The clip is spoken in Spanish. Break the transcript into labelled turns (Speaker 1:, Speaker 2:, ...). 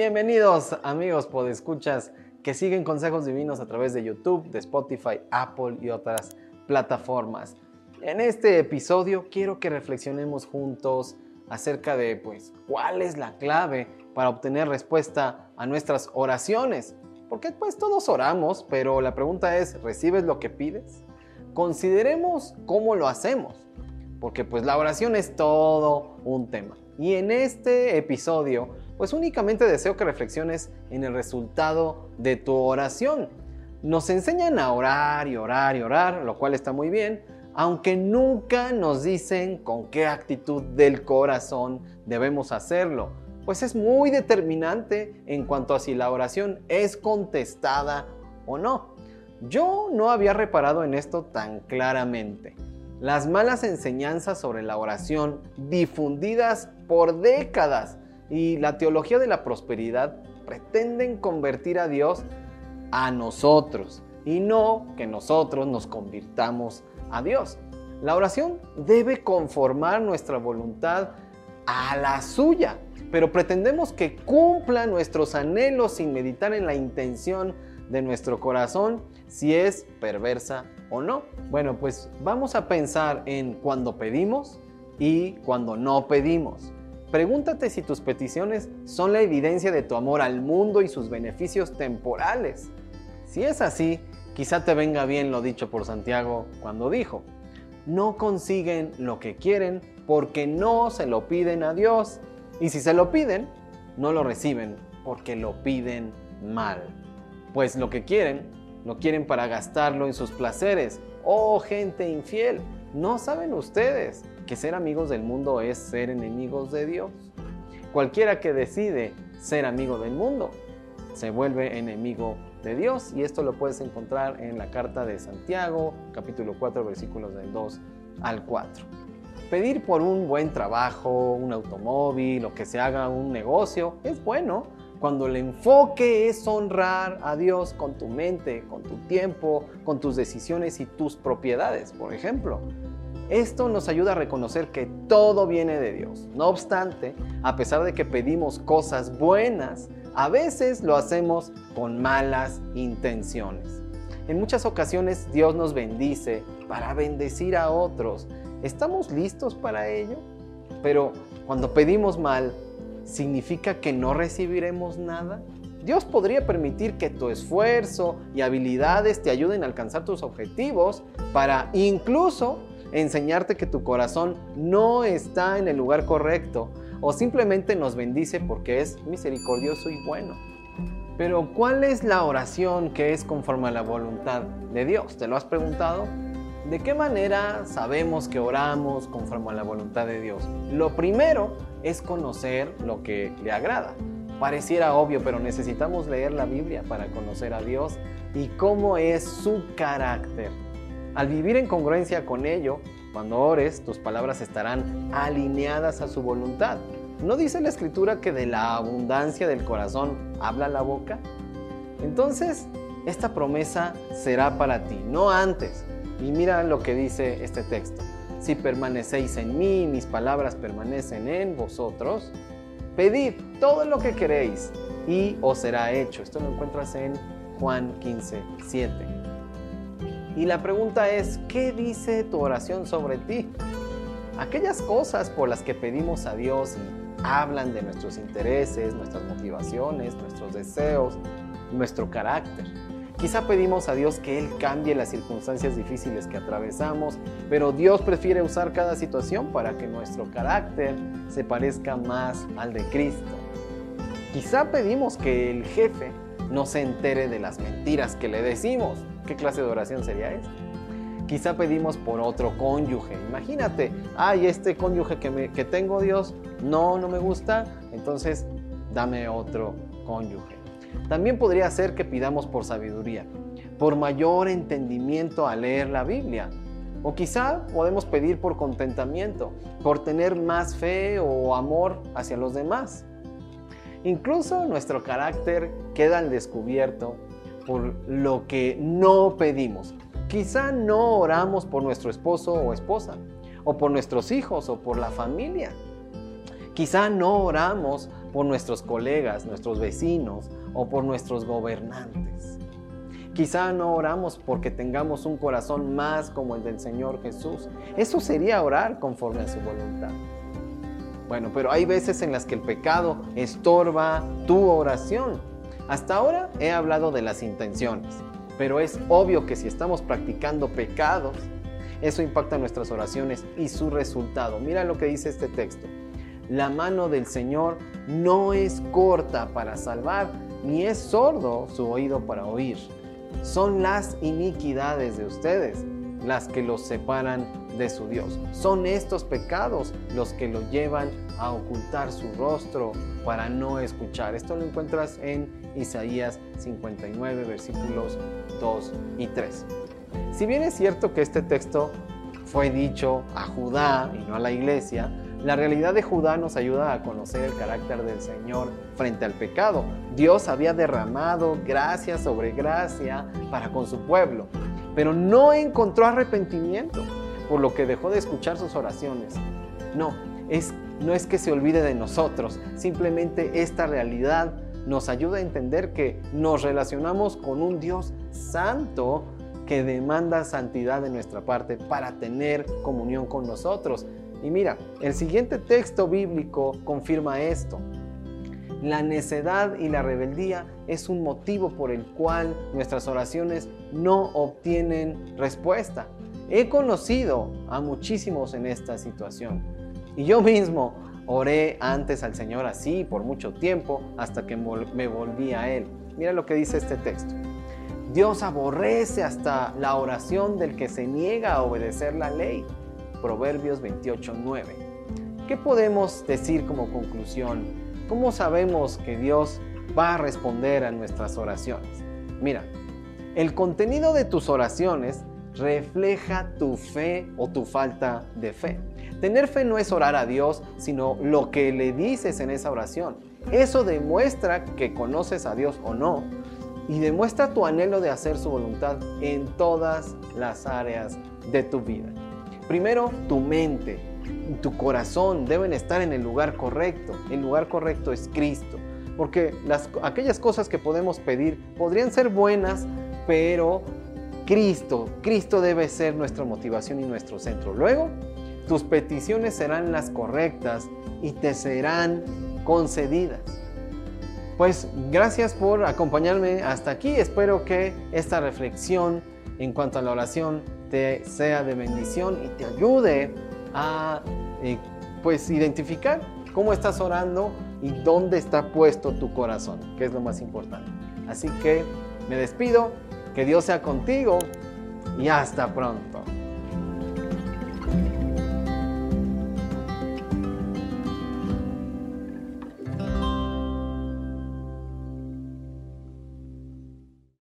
Speaker 1: Bienvenidos amigos podescuchas que siguen consejos divinos a través de YouTube, de Spotify, Apple y otras plataformas. En este episodio quiero que reflexionemos juntos acerca de pues cuál es la clave para obtener respuesta a nuestras oraciones. Porque pues todos oramos, pero la pregunta es, ¿recibes lo que pides? Consideremos cómo lo hacemos, porque pues la oración es todo un tema. Y en este episodio, pues únicamente deseo que reflexiones en el resultado de tu oración. Nos enseñan a orar y orar y orar, lo cual está muy bien, aunque nunca nos dicen con qué actitud del corazón debemos hacerlo, pues es muy determinante en cuanto a si la oración es contestada o no. Yo no había reparado en esto tan claramente. Las malas enseñanzas sobre la oración difundidas por décadas y la teología de la prosperidad pretenden convertir a Dios a nosotros y no que nosotros nos convirtamos a Dios. La oración debe conformar nuestra voluntad a la suya, pero pretendemos que cumpla nuestros anhelos sin meditar en la intención de nuestro corazón si es perversa o no. Bueno, pues vamos a pensar en cuando pedimos y cuando no pedimos. Pregúntate si tus peticiones son la evidencia de tu amor al mundo y sus beneficios temporales. Si es así, quizá te venga bien lo dicho por Santiago cuando dijo, no consiguen lo que quieren porque no se lo piden a Dios. Y si se lo piden, no lo reciben porque lo piden mal pues lo que quieren, lo quieren para gastarlo en sus placeres. Oh, gente infiel, ¿no saben ustedes que ser amigos del mundo es ser enemigos de Dios? Cualquiera que decide ser amigo del mundo se vuelve enemigo de Dios y esto lo puedes encontrar en la carta de Santiago, capítulo 4, versículos del 2 al 4. Pedir por un buen trabajo, un automóvil o que se haga un negocio es bueno, cuando el enfoque es honrar a Dios con tu mente, con tu tiempo, con tus decisiones y tus propiedades, por ejemplo. Esto nos ayuda a reconocer que todo viene de Dios. No obstante, a pesar de que pedimos cosas buenas, a veces lo hacemos con malas intenciones. En muchas ocasiones Dios nos bendice para bendecir a otros. ¿Estamos listos para ello? Pero cuando pedimos mal, ¿significa que no recibiremos nada? Dios podría permitir que tu esfuerzo y habilidades te ayuden a alcanzar tus objetivos para incluso enseñarte que tu corazón no está en el lugar correcto o simplemente nos bendice porque es misericordioso y bueno. Pero ¿cuál es la oración que es conforme a la voluntad de Dios? ¿Te lo has preguntado? ¿De qué manera sabemos que oramos conforme a la voluntad de Dios? Lo primero es conocer lo que le agrada. Pareciera obvio, pero necesitamos leer la Biblia para conocer a Dios y cómo es su carácter. Al vivir en congruencia con ello, cuando ores, tus palabras estarán alineadas a su voluntad. ¿No dice la escritura que de la abundancia del corazón habla la boca? Entonces, esta promesa será para ti, no antes. Y mira lo que dice este texto si permanecéis en mí, mis palabras permanecen en vosotros, pedid todo lo que queréis y os será hecho. Esto lo encuentras en Juan 15, 7. Y la pregunta es, ¿qué dice tu oración sobre ti? Aquellas cosas por las que pedimos a Dios y hablan de nuestros intereses, nuestras motivaciones, nuestros deseos, nuestro carácter. Quizá pedimos a Dios que Él cambie las circunstancias difíciles que atravesamos, pero Dios prefiere usar cada situación para que nuestro carácter se parezca más al de Cristo. Quizá pedimos que el jefe no se entere de las mentiras que le decimos. ¿Qué clase de oración sería esta? Quizá pedimos por otro cónyuge. Imagínate, ay, este cónyuge que, que tengo Dios, no, no me gusta, entonces dame otro cónyuge. También podría ser que pidamos por sabiduría, por mayor entendimiento al leer la Biblia. O quizá podemos pedir por contentamiento, por tener más fe o amor hacia los demás. Incluso nuestro carácter queda al descubierto por lo que no pedimos. Quizá no oramos por nuestro esposo o esposa, o por nuestros hijos o por la familia. Quizá no oramos por nuestros colegas, nuestros vecinos o por nuestros gobernantes. Quizá no oramos porque tengamos un corazón más como el del Señor Jesús. Eso sería orar conforme a su voluntad. Bueno, pero hay veces en las que el pecado estorba tu oración. Hasta ahora he hablado de las intenciones, pero es obvio que si estamos practicando pecados, eso impacta nuestras oraciones y su resultado. Mira lo que dice este texto. La mano del Señor no es corta para salvar, ni es sordo su oído para oír. Son las iniquidades de ustedes las que los separan de su Dios. Son estos pecados los que lo llevan a ocultar su rostro para no escuchar. Esto lo encuentras en Isaías 59, versículos 2 y 3. Si bien es cierto que este texto fue dicho a Judá y no a la iglesia, la realidad de Judá nos ayuda a conocer el carácter del Señor frente al pecado. Dios había derramado gracia sobre gracia para con su pueblo, pero no encontró arrepentimiento, por lo que dejó de escuchar sus oraciones. No, es, no es que se olvide de nosotros, simplemente esta realidad nos ayuda a entender que nos relacionamos con un Dios santo que demanda santidad de nuestra parte para tener comunión con nosotros. Y mira, el siguiente texto bíblico confirma esto. La necedad y la rebeldía es un motivo por el cual nuestras oraciones no obtienen respuesta. He conocido a muchísimos en esta situación. Y yo mismo oré antes al Señor así por mucho tiempo hasta que me volví a Él. Mira lo que dice este texto. Dios aborrece hasta la oración del que se niega a obedecer la ley. Proverbios 28:9. ¿Qué podemos decir como conclusión? ¿Cómo sabemos que Dios va a responder a nuestras oraciones? Mira, el contenido de tus oraciones refleja tu fe o tu falta de fe. Tener fe no es orar a Dios, sino lo que le dices en esa oración. Eso demuestra que conoces a Dios o no y demuestra tu anhelo de hacer su voluntad en todas las áreas de tu vida. Primero, tu mente tu corazón deben estar en el lugar correcto. El lugar correcto es Cristo. Porque las, aquellas cosas que podemos pedir podrían ser buenas, pero Cristo, Cristo debe ser nuestra motivación y nuestro centro. Luego, tus peticiones serán las correctas y te serán concedidas. Pues gracias por acompañarme hasta aquí. Espero que esta reflexión en cuanto a la oración te sea de bendición y te ayude a eh, pues identificar cómo estás orando y dónde está puesto tu corazón, que es lo más importante. Así que me despido, que Dios sea contigo y hasta pronto.